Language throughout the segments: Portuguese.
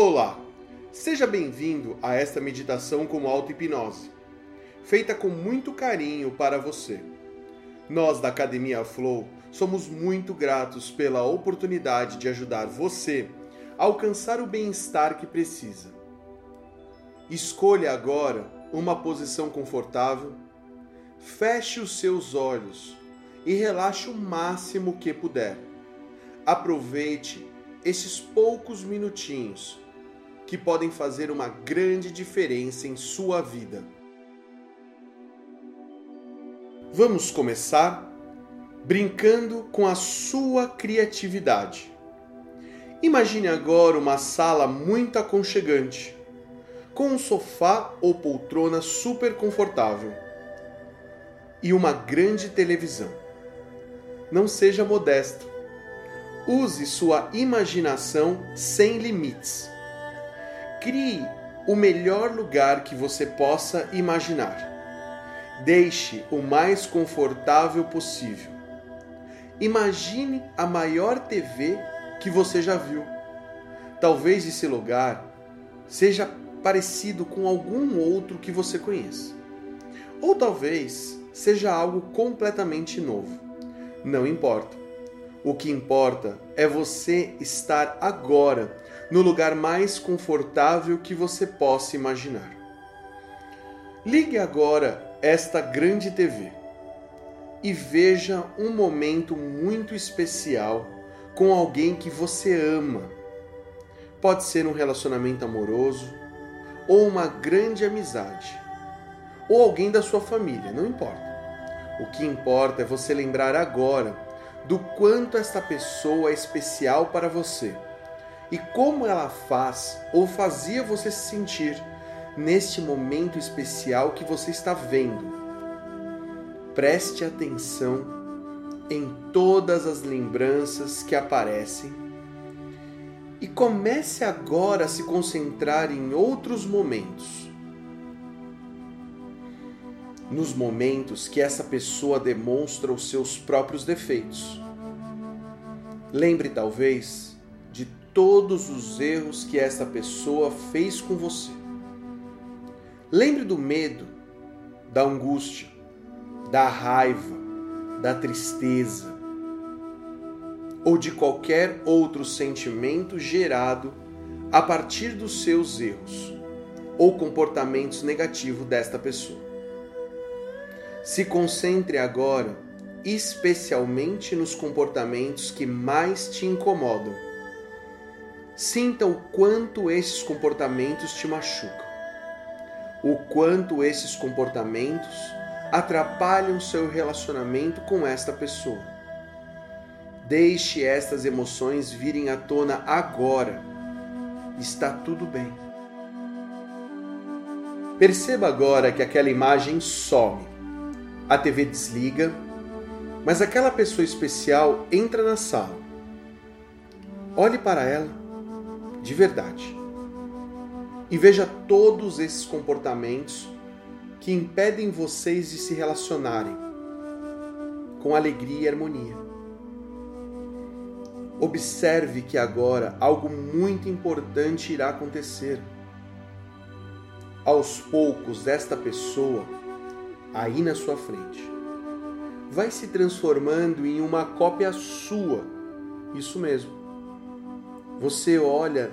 Olá, seja bem-vindo a esta meditação como auto-hipnose, feita com muito carinho para você. Nós da Academia Flow somos muito gratos pela oportunidade de ajudar você a alcançar o bem-estar que precisa. Escolha agora uma posição confortável, feche os seus olhos e relaxe o máximo que puder. Aproveite esses poucos minutinhos que podem fazer uma grande diferença em sua vida. Vamos começar brincando com a sua criatividade. Imagine agora uma sala muito aconchegante, com um sofá ou poltrona super confortável e uma grande televisão. Não seja modesto. Use sua imaginação sem limites Crie o melhor lugar que você possa imaginar. Deixe o mais confortável possível. Imagine a maior TV que você já viu. Talvez esse lugar seja parecido com algum outro que você conheça. Ou talvez seja algo completamente novo. Não importa. O que importa é você estar agora no lugar mais confortável que você possa imaginar. Ligue agora esta grande TV e veja um momento muito especial com alguém que você ama. Pode ser um relacionamento amoroso ou uma grande amizade, ou alguém da sua família, não importa. O que importa é você lembrar agora do quanto esta pessoa é especial para você e como ela faz ou fazia você se sentir neste momento especial que você está vendo. Preste atenção em todas as lembranças que aparecem e comece agora a se concentrar em outros momentos. Nos momentos que essa pessoa demonstra os seus próprios defeitos. Lembre talvez todos os erros que essa pessoa fez com você. Lembre do medo, da angústia, da raiva, da tristeza ou de qualquer outro sentimento gerado a partir dos seus erros ou comportamentos negativos desta pessoa. Se concentre agora especialmente nos comportamentos que mais te incomodam Sinta o quanto esses comportamentos te machucam, o quanto esses comportamentos atrapalham seu relacionamento com esta pessoa. Deixe estas emoções virem à tona agora. Está tudo bem. Perceba agora que aquela imagem some. A TV desliga, mas aquela pessoa especial entra na sala. Olhe para ela de verdade. E veja todos esses comportamentos que impedem vocês de se relacionarem com alegria e harmonia. Observe que agora algo muito importante irá acontecer. Aos poucos, esta pessoa, aí na sua frente, vai se transformando em uma cópia sua. Isso mesmo você olha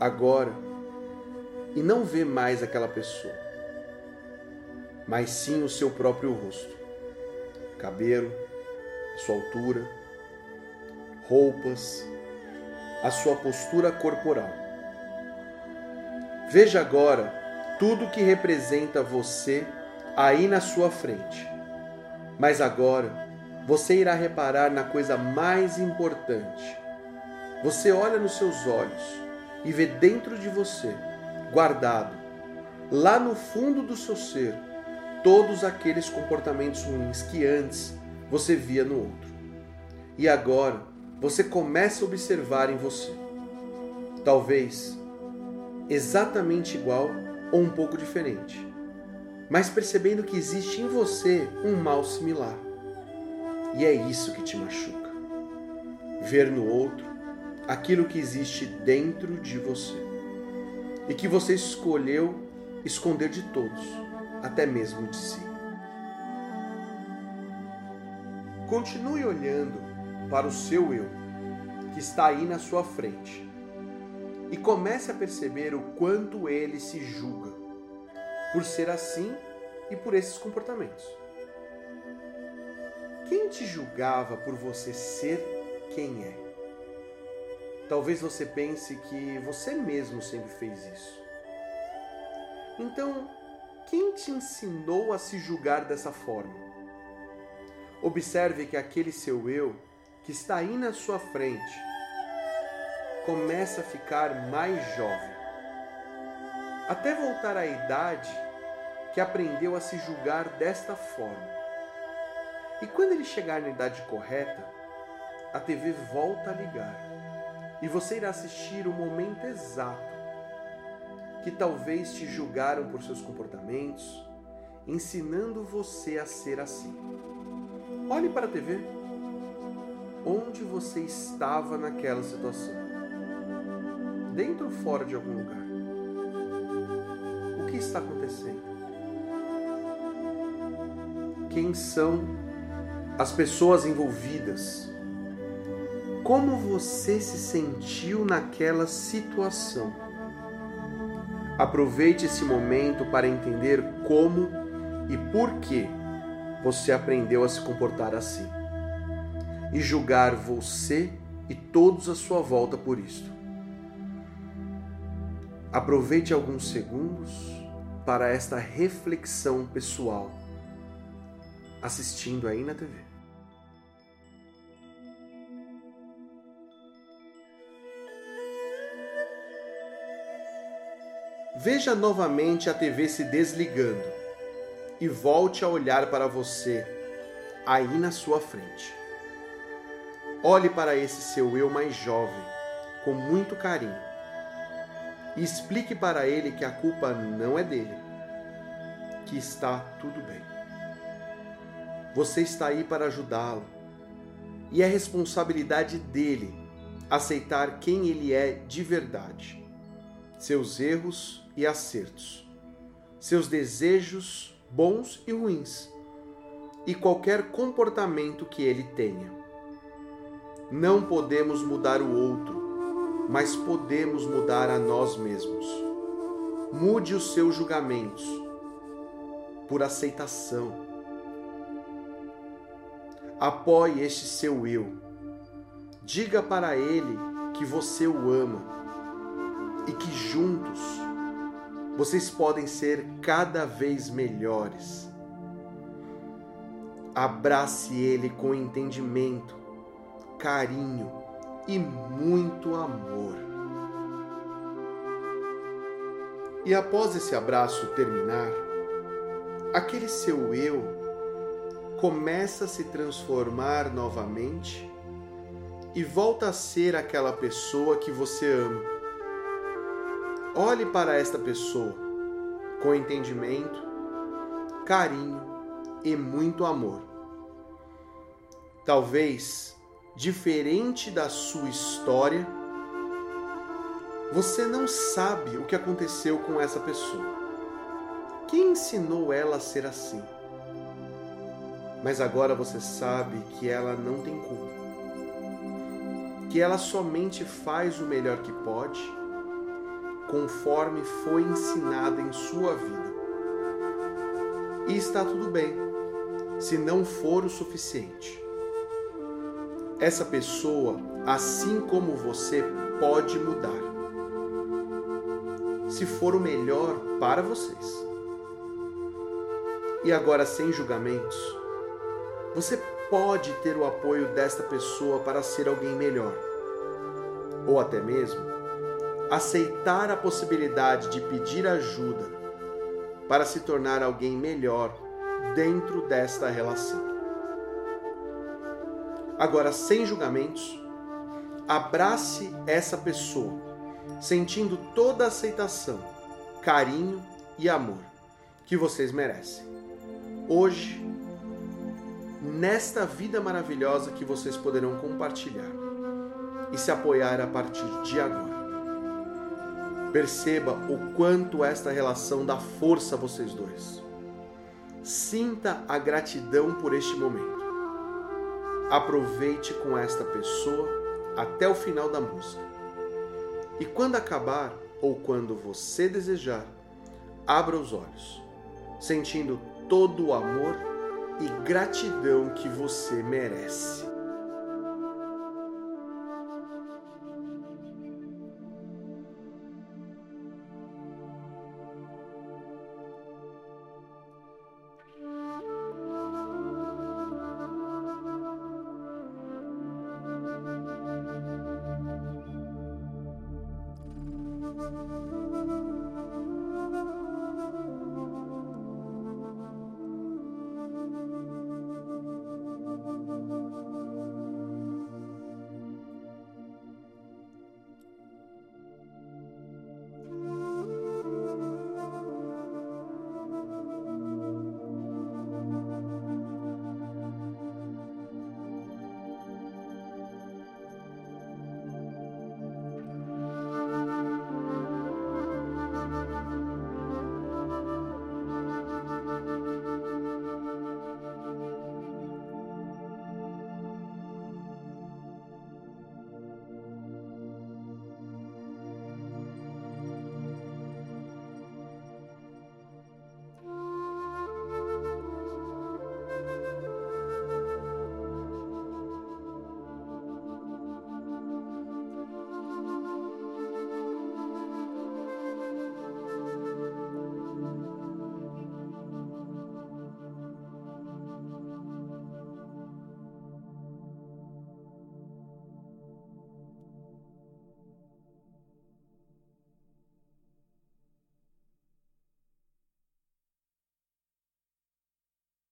agora e não vê mais aquela pessoa, mas sim o seu próprio rosto, cabelo, sua altura, roupas, a sua postura corporal. Veja agora tudo que representa você aí na sua frente. Mas agora você irá reparar na coisa mais importante você olha nos seus olhos e vê dentro de você, guardado, lá no fundo do seu ser, todos aqueles comportamentos ruins que antes você via no outro. E agora você começa a observar em você. Talvez exatamente igual ou um pouco diferente, mas percebendo que existe em você um mal similar. E é isso que te machuca. Ver no outro aquilo que existe dentro de você e que você escolheu esconder de todos, até mesmo de si. Continue olhando para o seu eu, que está aí na sua frente, e comece a perceber o quanto ele se julga por ser assim e por esses comportamentos. Quem te julgava por você ser quem é? Talvez você pense que você mesmo sempre fez isso. Então, quem te ensinou a se julgar dessa forma? Observe que aquele seu eu, que está aí na sua frente, começa a ficar mais jovem. Até voltar à idade que aprendeu a se julgar desta forma. E quando ele chegar na idade correta, a TV volta a ligar e você irá assistir o momento exato que talvez te julgaram por seus comportamentos, ensinando você a ser assim. Olhe para a TV. Onde você estava naquela situação? Dentro ou fora de algum lugar? Que está acontecendo? Quem são as pessoas envolvidas? como você se sentiu naquela situação. Aproveite esse momento para entender como e por que você aprendeu a se comportar assim e julgar você e todos à sua volta por isto. Aproveite alguns segundos para esta reflexão pessoal assistindo aí na TV. Veja novamente a TV se desligando e volte a olhar para você, aí na sua frente. Olhe para esse seu eu mais jovem, com muito carinho, e explique para ele que a culpa não é dele, que está tudo bem. Você está aí para ajudá-lo, e é responsabilidade dele aceitar quem ele é de verdade, seus erros e acertos, seus desejos bons e ruins, e qualquer comportamento que ele tenha. Não podemos mudar o outro, mas podemos mudar a nós mesmos. Mude os seus julgamentos por aceitação. Apoie este seu eu. Diga para ele que você o ama e que juntos vocês podem ser cada vez melhores. Abrace ele com entendimento, carinho e muito amor. E após esse abraço terminar, aquele seu eu começa a se transformar novamente e volta a ser aquela pessoa que você ama Olhe para esta pessoa com entendimento, carinho e muito amor. Talvez, diferente da sua história, você não sabe o que aconteceu com essa pessoa. Quem ensinou ela a ser assim? Mas agora você sabe que ela não tem culpa. Que ela somente faz o melhor que pode conforme foi ensinada em sua vida. E está tudo bem, se não for o suficiente. Essa pessoa, assim como você, pode mudar. Se for o melhor para vocês. E agora, sem julgamentos, você pode ter o apoio desta pessoa para ser alguém melhor. Ou até mesmo aceitar a possibilidade de pedir ajuda para se tornar alguém melhor dentro desta relação. Agora, sem julgamentos, abrace essa pessoa, sentindo toda a aceitação, carinho e amor que vocês merecem. Hoje, nesta vida maravilhosa que vocês poderão compartilhar. e se apoiar a partir de agora. Perceba o quanto esta relação dá força a vocês dois. Sinta a gratidão por este momento. Aproveite com esta pessoa até o final da música. E quando acabar, ou quando você desejar, abra os olhos, sentindo todo o amor e gratidão que você merece. Música